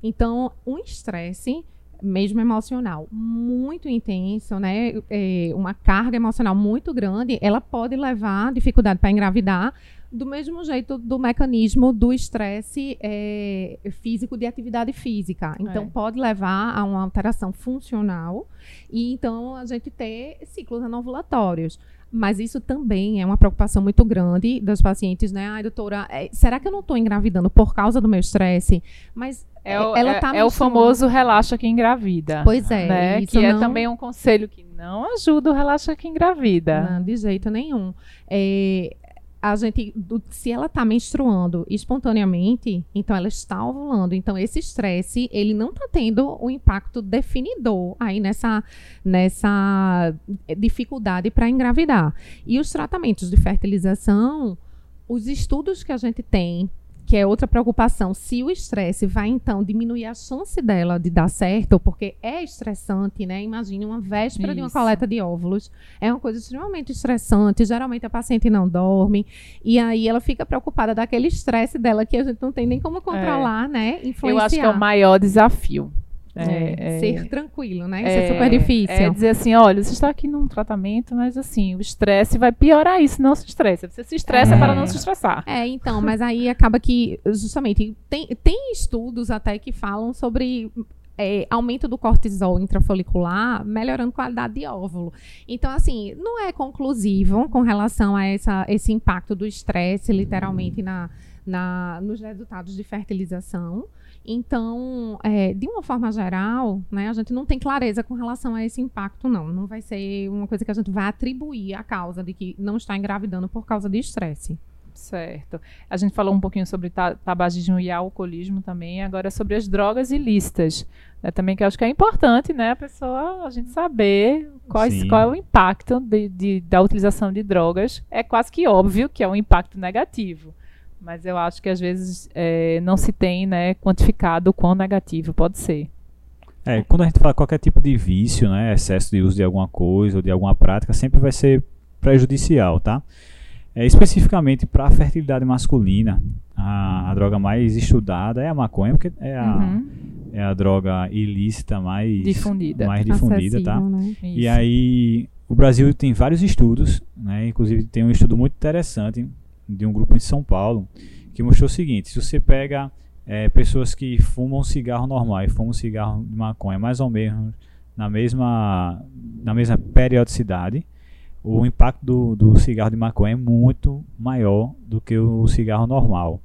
Então, um estresse mesmo emocional muito intenso, né, eh, uma carga emocional muito grande, ela pode levar a dificuldade para engravidar, do mesmo jeito do mecanismo do estresse eh, físico de atividade física. Então, É. pode levar a uma alteração funcional e então a gente ter ciclos anovulatórios. Mas isso também é uma preocupação muito grande das pacientes, né? Ai, doutora, eh, será que eu não estou engravidando por causa do meu estresse? Mas É ela é, tá é o famoso relaxa que engravida. Pois é, né? isso Que é não- também um conselho que não ajuda o relaxa que engravida. Não, de jeito nenhum. É, a gente, se ela está menstruando espontaneamente, então ela está ovulando. Então esse estresse, ele não está tendo um impacto definidor aí nessa, nessa dificuldade para engravidar. E os tratamentos de fertilização, os estudos que a gente tem que é outra preocupação, se o estresse vai então diminuir a chance dela de dar certo, porque é estressante, né? Imagine uma véspera de uma Isso. coleta de óvulos, é uma coisa extremamente estressante, geralmente a paciente não dorme, e aí ela fica preocupada daquele estresse dela que a gente não tem nem como controlar, né? Influenciar. Eu acho que é o maior desafio. É, É, ser tranquilo, né? é, Isso é super difícil. É dizer assim, olha, você está aqui num tratamento, mas assim, o estresse vai piorar isso, não se estressa. Você se estressa É. para não se estressar. É, então, mas aí acaba que, justamente, tem, tem estudos até que falam sobre é, aumento do cortisol intrafolicular, melhorando a qualidade de óvulo. Então, assim, não é conclusivo com relação a essa, esse impacto do estresse, literalmente, na, na, nos resultados de fertilização. Então, é, de uma forma geral, né, a gente não tem clareza com relação a esse impacto, não. Não vai ser uma coisa que a gente vai atribuir à causa de que não está engravidando por causa de estresse. Certo. A gente falou um pouquinho sobre ta- tabagismo e alcoolismo também, agora sobre as drogas ilícitas. Né, também que eu acho que é importante, né, a pessoa, a gente saber quais, qual é o impacto de, de- da utilização de drogas. É quase que óbvio que é um impacto negativo. Mas eu acho que às vezes é, não se tem né, quantificado o quão negativo pode ser. É, quando a gente fala qualquer tipo de vício, né, excesso de uso de alguma coisa ou de alguma prática, sempre vai ser prejudicial, tá? É, especificamente para a fertilidade masculina, a, a droga mais estudada é a maconha, porque é a, Uhum. é a droga ilícita mais Difundida. mais difundida, tá? Né? E aí, o Brasil tem vários estudos, né? Inclusive tem um estudo muito interessante de um grupo em São Paulo que mostrou o seguinte: se você pega eh, pessoas que fumam cigarro normal e fumam cigarro de maconha mais ou menos na mesma na mesma periodicidade, o impacto do, do cigarro de maconha é muito maior do que o cigarro normal.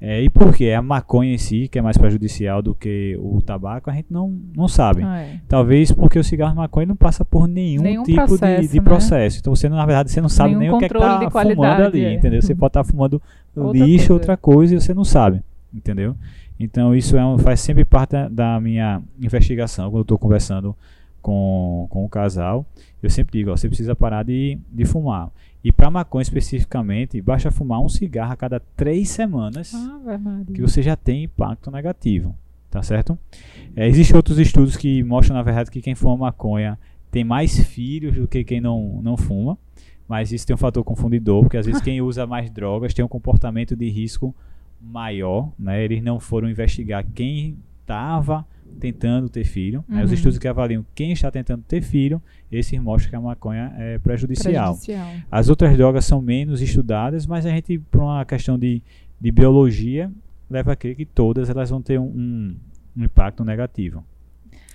É, e por quê? A maconha em si, que é mais prejudicial do que o tabaco, a gente não, não sabe. Ah, é. Talvez porque o cigarro de maconha não passa por nenhum, Nenhum tipo processo, de, de né? processo. Então você, na verdade, você não sabe Nenhum nem o que é que tá de fumando ali, é. entendeu? Você pode estar fumando Outra lixo, coisa. outra coisa, e você não sabe, entendeu? Então isso é um- faz sempre parte da, da minha investigação, quando eu estou conversando com, com o casal. Eu sempre digo, ó, você precisa parar de, de fumar. E para maconha especificamente, basta fumar um cigarro a cada três semanas Maria. que você já tem impacto negativo, tá certo? É, Existem outros estudos que mostram, na verdade, que quem fuma maconha tem mais filhos do que quem não, não fuma, mas isso tem um fator confundidor, porque às vezes quem usa mais drogas tem um comportamento de risco maior, né? Eles não foram investigar quem estava tentando ter filho, né? Os Uhum. estudos que avaliam quem está tentando ter filho, esses mostram que a maconha é prejudicial. Prejudicial. As outras drogas são menos estudadas, mas a gente, por uma questão de, de biologia, leva a crer que todas elas vão ter um- um impacto negativo.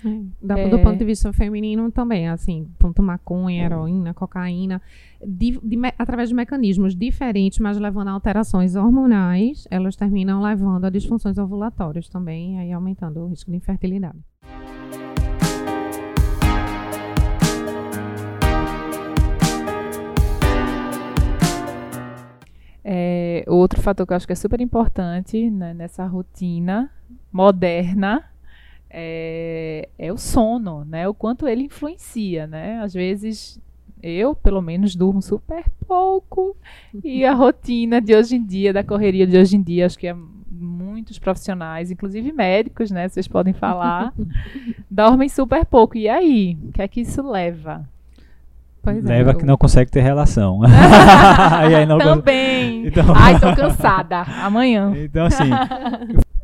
É, da-. Do ponto de vista feminino também, assim, tanto maconha, heroína, cocaína, de- de através de mecanismos diferentes, mas levando a alterações hormonais, elas terminam levando a disfunções ovulatórias também, aí aumentando o risco de infertilidade. É, outro fator que eu acho que é super importante né, nessa rotina moderna é, é o sono, né? O quanto ele influencia, né? Às vezes eu, pelo menos, durmo super pouco e a rotina de hoje em dia, da correria de hoje em dia, acho que é muitos profissionais, inclusive médicos, né? Vocês podem falar, dormem super pouco. E aí, o que é que isso leva? Pois é, leva eu- que não consegue ter relação. e aí não cons- Também. Então- Ai, tô cansada. Amanhã. Então, assim,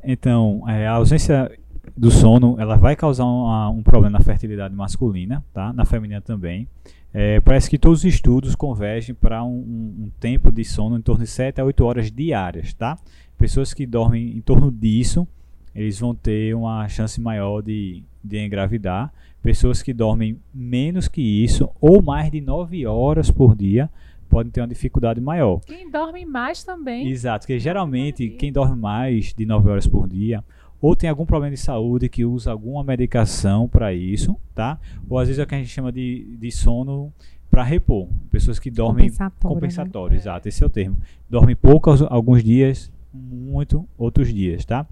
então, é, a ausência do sono, ela vai causar um, a- um problema na fertilidade masculina, tá? Na feminina também. É, parece que todos os estudos convergem para um, um- tempo de sono em torno de 7 a 8 horas diárias, tá? Pessoas que dormem em torno disso, eles vão ter uma chance maior de, de engravidar. Pessoas que dormem menos que isso, ou mais de 9 horas por dia, podem ter uma dificuldade maior. Quem dorme mais também. Exato, porque geralmente quem dorme mais de 9 horas por dia ou tem algum problema de saúde que usa alguma medicação para isso, tá? Ou às vezes é o que a gente chama de, de sono para repor. Pessoas que dormem Compensatório, né? compensatório, exato, esse é o termo. Dormem pouco alguns dias, muito outros dias, tá?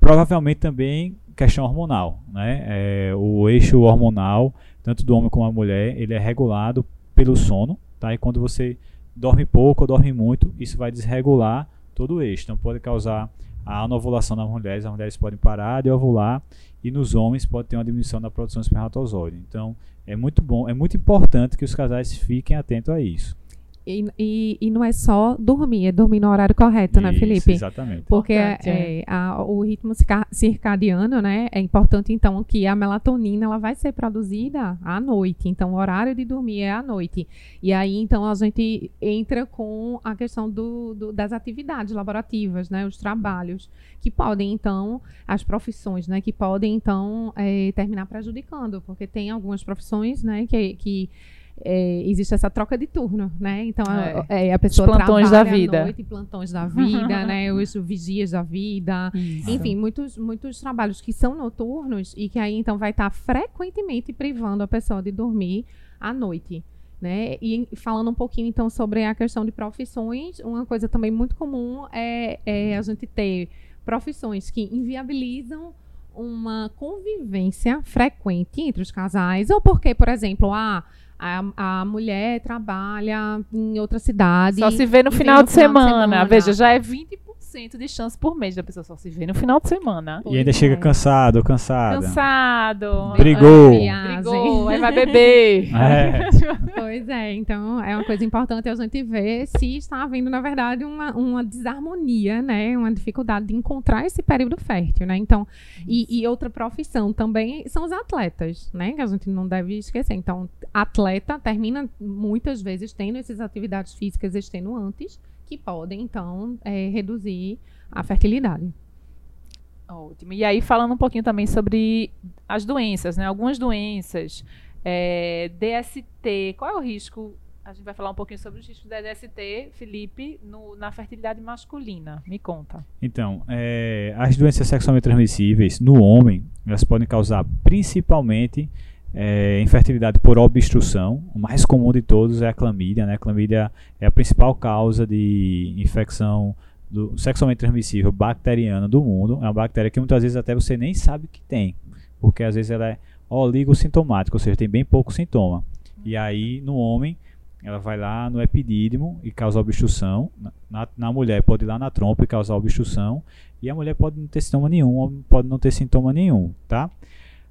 Provavelmente também questão hormonal, né? É, o eixo hormonal, tanto do homem como da mulher, ele é regulado pelo sono, tá? E quando você dorme pouco ou dorme muito, isso vai desregular todo eixo. Então pode causar a anovulação nas mulheres, as mulheres podem parar de ovular e nos homens pode ter uma diminuição da produção de espermatozoide. Então é muito bom, é muito importante que os casais fiquem atentos a isso. E, e, e não é só dormir, é dormir no horário correto, né, Isso, Felipe? Exatamente. Porque Importante, é, a- o ritmo circa- circadiano, né, é importante então que a melatonina ela vai ser produzida à noite. Então o horário de dormir é à noite. E aí então a gente entra com a questão do, do- das atividades laborativas, né, os trabalhos que podem então as profissões, né, que podem então é, terminar prejudicando, porque tem algumas profissões, né, que, que é, existe essa troca de turno, né? Então a- é, a pessoa plantões trabalha da à vida. noite, plantões da vida, né? Os vigias da vida. Isso. Enfim, muitos, muitos trabalhos que são noturnos e que aí então vai estar frequentemente privando a pessoa de dormir à noite. Né? E falando um pouquinho então sobre a questão de profissões, uma coisa também muito comum é, é a gente ter profissões que inviabilizam uma convivência frequente entre os casais, ou porque, por exemplo, a, a, a mulher trabalha em outra cidade. Só se vê no e vem final, de, semana. Veja, já é 20% 1% de chance por mês da pessoa só se vê no final de semana. E ainda chega cansado, cansada. Cansado. Brigou. Brigou, aí vai beber. É. Pois é, então é uma coisa importante a gente ver se está havendo, na verdade, uma, uma desarmonia, né? Uma dificuldade de encontrar esse período fértil, né? Então, e, e outra profissão também são os atletas, né? Que a gente não deve esquecer. Então, atleta termina muitas vezes tendo essas atividades físicas extenuantes que podem, então, é, reduzir a fertilidade. Ótimo. E aí, falando um pouquinho também sobre as doenças, né? Algumas doenças, é, DST, qual é o risco? A gente vai falar um pouquinho sobre os riscos da DST, Felipe, no, na fertilidade masculina. Me conta. Então, é, as doenças sexualmente transmissíveis no homem, elas podem causar principalmente é, infertilidade por obstrução. O mais comum de todos é a clamídia. Né? A clamídia é a principal causa de infecção do, sexualmente transmissível bacteriana do mundo. É uma bactéria que muitas vezes até você nem sabe que tem, porque às vezes ela é oligossintomática, ou seja, tem bem pouco sintoma. E aí, no homem, ela vai lá no epidídimo e causa obstrução. Na, na mulher pode ir lá na trompa e causar obstrução. E a mulher pode não ter sintoma nenhum, pode não ter sintoma nenhum, tá?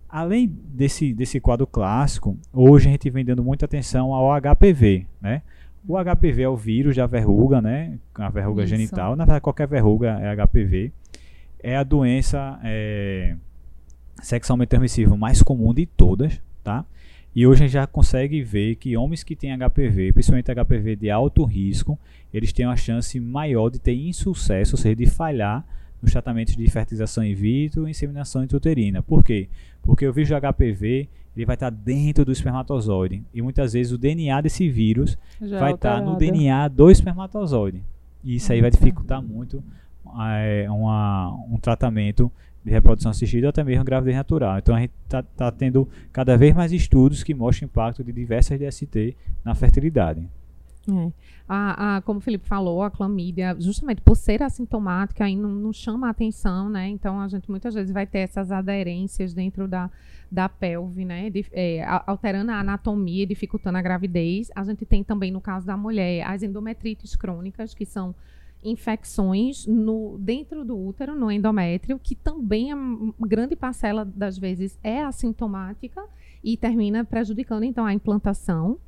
Além desse, desse quadro clássico, hoje a gente vem dando muita atenção ao HPV, né? O HPV é o vírus da verruga, né? A verruga Isso. genital. Na verdade, qualquer verruga é HPV. É a doença é, sexualmente transmissível mais comum de todas, tá? E hoje a gente já consegue ver que homens que têm HPV, principalmente HPV de alto risco, eles têm uma chance maior de ter insucesso, ou seja, de falhar nos tratamentos de fertilização in vitro e inseminação intrauterina. Por quê? Porque o vírus de HPV ele vai estar dentro do espermatozoide e muitas vezes o DNA desse vírus Já vai estar no DNA do espermatozoide. E isso aí vai dificultar muito é, uma, um tratamento de reprodução assistida ou até mesmo gravidez natural. Então a gente está tá tendo cada vez mais estudos que mostram o impacto de diversas DST na fertilidade. É. A, a, como o Felipe falou, a clamídia, justamente por ser assintomática, aí não, não, chama a atenção, né? Então a gente muitas vezes vai ter essas aderências dentro da, da pelve, né? De, é, alterando a anatomia, dificultando a gravidez. A gente tem também, no caso da mulher, as endometrites crônicas, que são infecções no, dentro do útero, no endométrio, que também a grande parcela das vezes é assintomática e termina prejudicando então a implantação.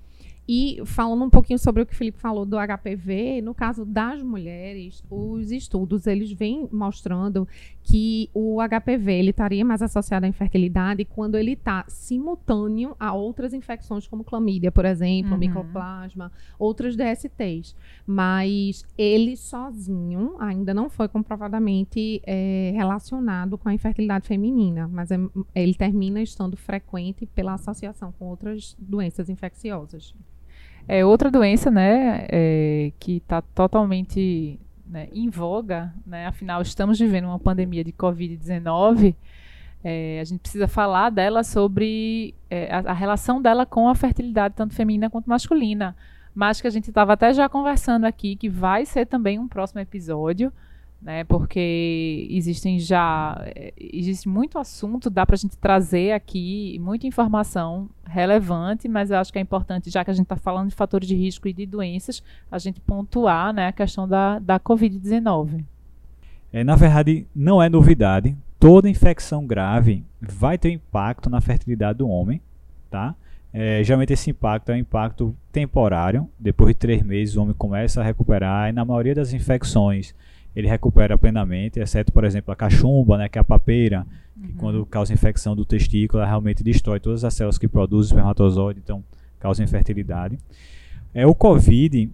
E falando um pouquinho sobre o que o Felipe falou do HPV, no caso das mulheres, os estudos eles vêm mostrando que o HPV ele estaria mais associado à infertilidade quando ele está simultâneo a outras infecções como clamídia, por exemplo, uhum. micoplasma, outras DSTs. Mas ele sozinho ainda não foi comprovadamente é, relacionado com a infertilidade feminina, mas é, ele termina estando frequente pela associação com outras doenças infecciosas. É outra doença, né, é, que está totalmente né, em voga, né? Afinal, estamos vivendo uma pandemia de Covid-19. É, a gente precisa falar dela sobre é, a, a, relação dela com a fertilidade, tanto feminina quanto masculina. Mas que a gente estava até já conversando aqui, que vai ser também um próximo episódio né? Porque existem já eh, existe muito assunto, dá para a gente trazer aqui muita informação relevante, mas eu acho que é importante, já que a gente está falando de fatores de risco e de doenças, a gente pontuar, né, a questão da, da COVID-19. É, na verdade, não é novidade. Toda infecção grave vai ter impacto na fertilidade do homem, tá? É, geralmente esse impacto é um impacto temporário. Depois de três meses o homem começa a recuperar e na maioria das infecções ele recupera plenamente, exceto, por exemplo, a cachumba, né, que é a papeira, que uhum. quando causa infecção do testículo, ela realmente destrói todas as células que produzem espermatozoide, então causa infertilidade. É, o Covid,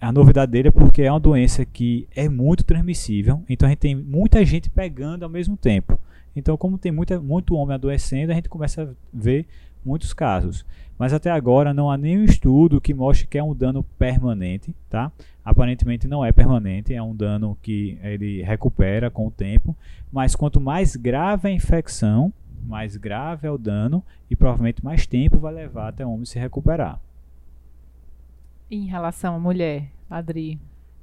a novidade dele é porque é uma doença que é muito transmissível, então a gente tem muita gente pegando ao mesmo tempo. Então, como tem muita, muito homem adoecendo, a gente começa a ver muitos casos. Mas até agora não há nenhum estudo que mostre que é um dano permanente, tá? Aparentemente não é permanente, é um dano que ele recupera com o tempo, mas quanto mais grave a infecção, mais grave é o dano e provavelmente mais tempo vai levar até o homem se recuperar. Em relação à mulher, Adri?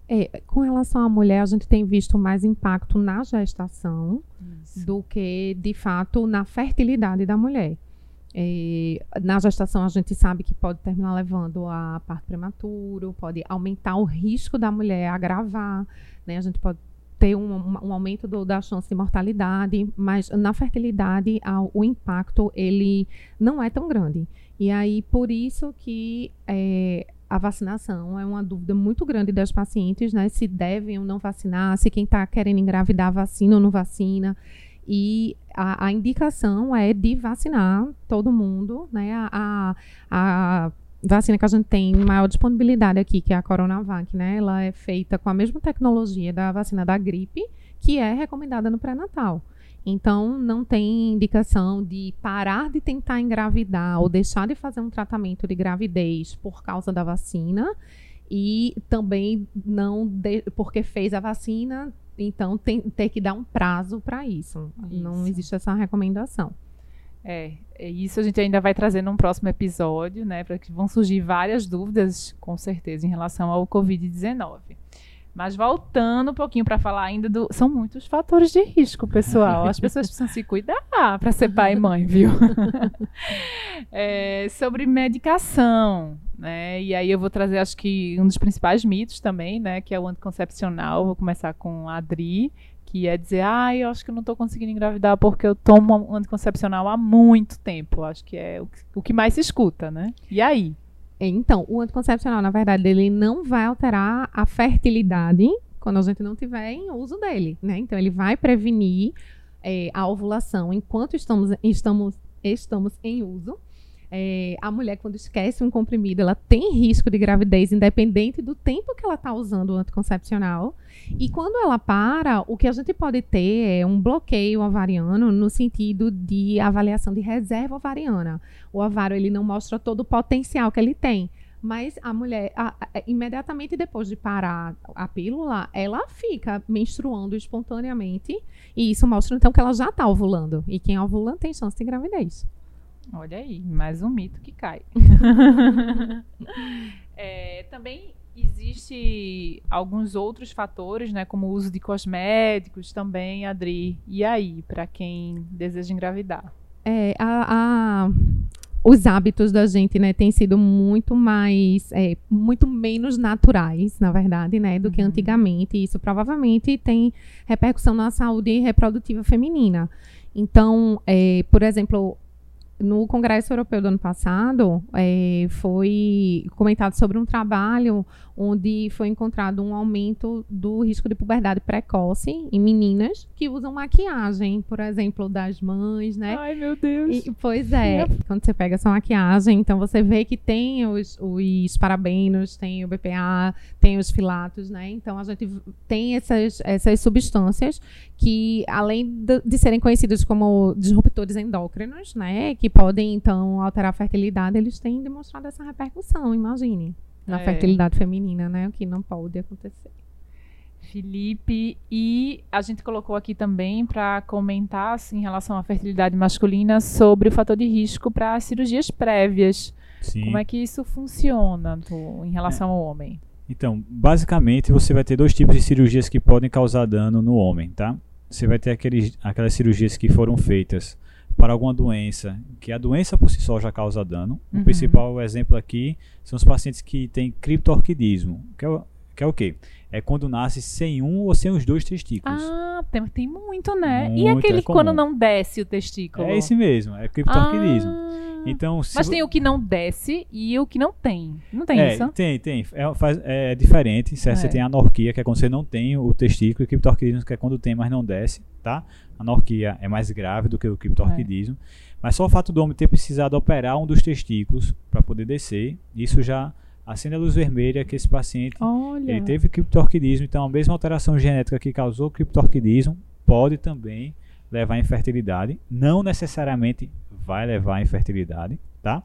É, com relação à mulher, a gente tem visto mais impacto na gestação Isso. do que, de fato, na fertilidade da mulher. É, na gestação, a gente sabe que pode terminar levando a parto prematuro, pode aumentar o risco da mulher agravar, né? A gente pode ter um, um aumento do, da chance de mortalidade, mas na fertilidade a, o impacto ele não é tão grande. E aí por isso que é, a vacinação é uma dúvida muito grande das pacientes, né? Se devem ou não vacinar, se quem está querendo engravidar vacina ou não vacina. E a, a, indicação é de vacinar todo mundo, né? A, a, a, vacina que a gente tem maior disponibilidade aqui, que é a Coronavac, né? Ela é feita com a mesma tecnologia da vacina da gripe, que é recomendada no pré-natal. Então, não tem indicação de parar de tentar engravidar ou deixar de fazer um tratamento de gravidez por causa da vacina e também não de, porque fez a vacina então, tem, ter que dar um prazo para isso. isso. Não existe essa recomendação. É, é, isso a gente ainda vai trazer num próximo episódio, né? Para que vão surgir várias dúvidas, com certeza, em relação ao Covid-19. Mas voltando um pouquinho para falar ainda do. São muitos fatores de risco, pessoal. As pessoas precisam se cuidar para ser pai e mãe, viu? é, sobre medicação, né? E aí eu vou trazer, acho que um dos principais mitos também, né? Que é o anticoncepcional. Vou começar com a Adri, que é dizer, ah, eu acho que eu não estou conseguindo engravidar porque eu tomo anticoncepcional há muito tempo. Acho que é o que mais se escuta, né? E aí? É, então, o anticoncepcional, na verdade, ele não vai alterar a fertilidade quando a gente não tiver em uso dele, né? Então, ele vai prevenir é, a ovulação enquanto estamos, estamos, estamos em uso. É, a mulher, quando esquece um comprimido, ela tem risco de gravidez, independente do tempo que ela está usando o anticoncepcional. E quando ela para, o que a gente pode ter é um bloqueio ovariano no sentido de avaliação de reserva ovariana. O ovário ele não mostra todo o potencial que ele tem. Mas a mulher, a, a, imediatamente depois de parar a pílula, ela fica menstruando espontaneamente. E isso mostra, então, que ela já está ovulando. E quem ovula tem chance de gravidez. Olha aí, mais um mito que cai. é, também existe alguns outros fatores, né, como o uso de cosméticos também, Adri. E aí, para quem deseja engravidar? É, a, a, os hábitos da gente, né, têm sido muito mais, é, muito menos naturais, na verdade, né, do uhum. que antigamente. Isso provavelmente tem repercussão na saúde reprodutiva feminina. Então, é, por exemplo, no Congresso Europeu do ano passado, é, foi comentado sobre um trabalho onde foi encontrado um aumento do risco de puberdade precoce em meninas que usam maquiagem, por exemplo, das mães, né? Ai, meu Deus. E, pois é, quando você pega essa maquiagem, então você vê que tem os, os parabenos, tem o BPA, tem os filatos, né? Então a gente tem essas, essas substâncias que, além de, de serem conhecidas como disruptores endócrinos, né? Que podem, então, alterar a fertilidade, eles têm demonstrado essa repercussão, imagine na é. fertilidade feminina, né? O que não pode acontecer. Felipe, e a gente colocou aqui também para comentar assim, em relação à fertilidade masculina sobre o fator de risco para cirurgias prévias. Sim. Como é que isso funciona do, em relação é. ao homem? Então, basicamente, você vai ter dois tipos de cirurgias que podem causar dano no homem, tá? Você vai ter aqueles, aquelas cirurgias que foram feitas para alguma doença, que a doença por si só já causa dano. Uhum. O principal exemplo aqui são os pacientes que têm criptorquidismo, que é o, que é o quê? É quando nasce sem um ou sem os dois testículos. Ah, tem, tem muito, né? Muito, e aquele é quando não desce o testículo? É esse mesmo, é criptorquidismo. Ah. Então, Mas tem o que não desce e o que não tem. Não tem é, isso? Tem, tem. É, faz, é diferente. Você é. tem anorquia, que é quando você não tem o testículo, e criptorquidismo, que é quando tem, mas não desce, tá? A anorquia é mais grave do que o criptorquidismo. É. Mas só o fato do homem ter precisado operar um dos testículos para poder descer, isso já acende a luz vermelha que esse paciente Olha. ele teve criptorquidismo. Então, a mesma alteração genética que causou criptorquidismo pode também levar à infertilidade. Não necessariamente vai levar à infertilidade, tá?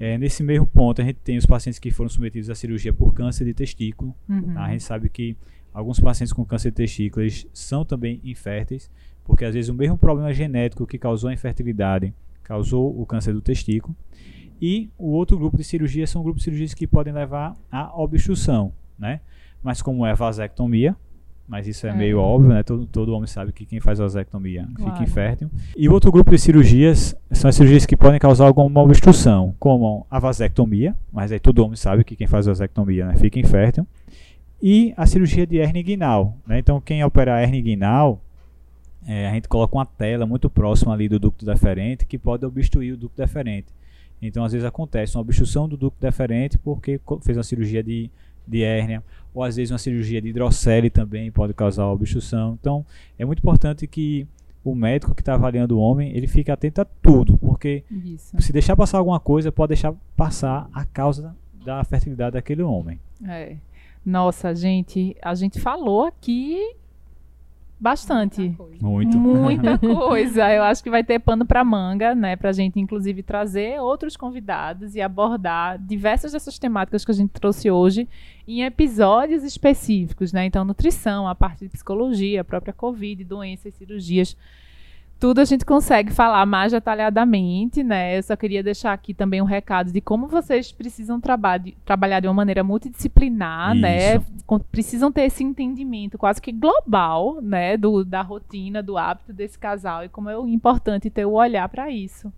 É, nesse mesmo ponto, a gente tem os pacientes que foram submetidos à cirurgia por câncer de testículo. Uhum. Tá? A gente sabe que alguns pacientes com câncer de testículo são também inférteis, porque às vezes o mesmo problema genético que causou a infertilidade causou o câncer do testículo. E o outro grupo de cirurgias são grupos de cirurgias que podem levar à obstrução, né? Mas como é a vasectomia, mas isso é, é, meio óbvio, né? Todo, todo homem sabe que quem faz vasectomia claro. fica infértil. E o outro grupo de cirurgias são as cirurgias que podem causar alguma obstrução, como a vasectomia, mas aí todo homem sabe que quem faz vasectomia né, fica infértil. e a cirurgia de hernia inguinal. Né? Então, quem opera a hernia inguinal, é, a gente coloca uma tela muito próxima ali do ducto deferente que pode obstruir o ducto deferente. Então, às vezes acontece uma obstrução do ducto deferente porque fez uma cirurgia de, de hérnia, ou às vezes uma cirurgia de hidrocele também pode causar obstrução. Então, é muito importante que o médico que está avaliando o homem, ele fique atento a tudo, porque Isso. se deixar passar alguma coisa, pode deixar passar a causa da fertilidade daquele homem. É. Nossa, gente, a gente falou aqui bastante. Muito. Muita coisa. Eu acho que vai ter pano para manga, né, pra gente inclusive trazer outros convidados e abordar diversas dessas temáticas que a gente trouxe hoje em episódios específicos, né? Então, nutrição, a parte de psicologia, a própria COVID, doenças, cirurgias tudo a gente consegue falar mais detalhadamente, né? Eu só queria deixar aqui também um recado de como vocês precisam traba trabalhar de uma maneira multidisciplinar, né? Isso. né? Precisam ter esse entendimento quase que global, né? Do, da rotina, do hábito desse casal e como é importante ter o olhar para isso.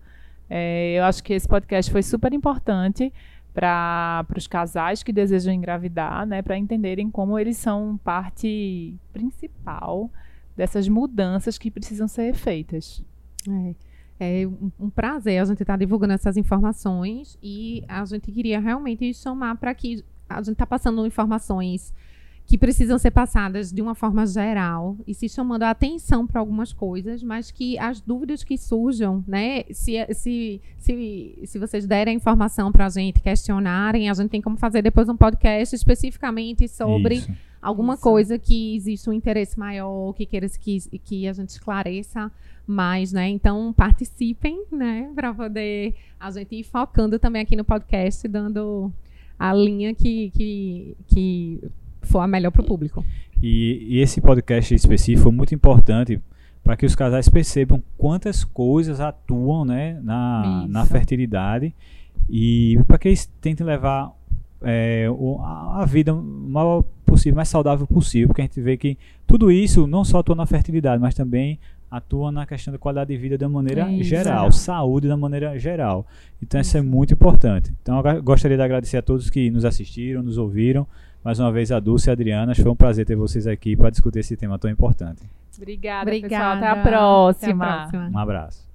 É, eu acho que esse podcast foi super importante para os casais que desejam engravidar, né? Para entenderem como eles são parte principal dessas mudanças que precisam ser feitas. É. É um prazer a gente estar tá divulgando essas informações e a gente queria realmente chamar para que a gente está passando informações que precisam ser passadas de uma forma geral e se chamando a atenção para algumas coisas, mas que as dúvidas que surjam, né, se, se, se, se vocês derem informação para a gente, questionarem, a gente tem como fazer depois um podcast especificamente sobre Isso alguma Isso. coisa que existe um interesse maior, que queira que, que a gente esclareça mais, né? Então participem, né? Para poder a gente ir focando também aqui no podcast, dando a linha que, que, que for a melhor para o público. E, e esse podcast específico é muito importante para que os casais percebam quantas coisas atuam né, na, na fertilidade e para que eles tentem levar é, a vida maior possível, mais saudável possível, porque a gente vê que tudo isso não só atua na fertilidade, mas também atua na questão da qualidade de vida da maneira isso. geral, saúde da maneira geral. Então isso. isso é muito importante. Então eu gostaria de agradecer a todos que nos assistiram, nos ouviram. Mais uma vez a Dulce e a Adriana, foi um prazer ter vocês aqui para discutir esse tema tão importante. Obrigada, Obrigada. pessoal. Até a próxima. Até a próxima. Um abraço.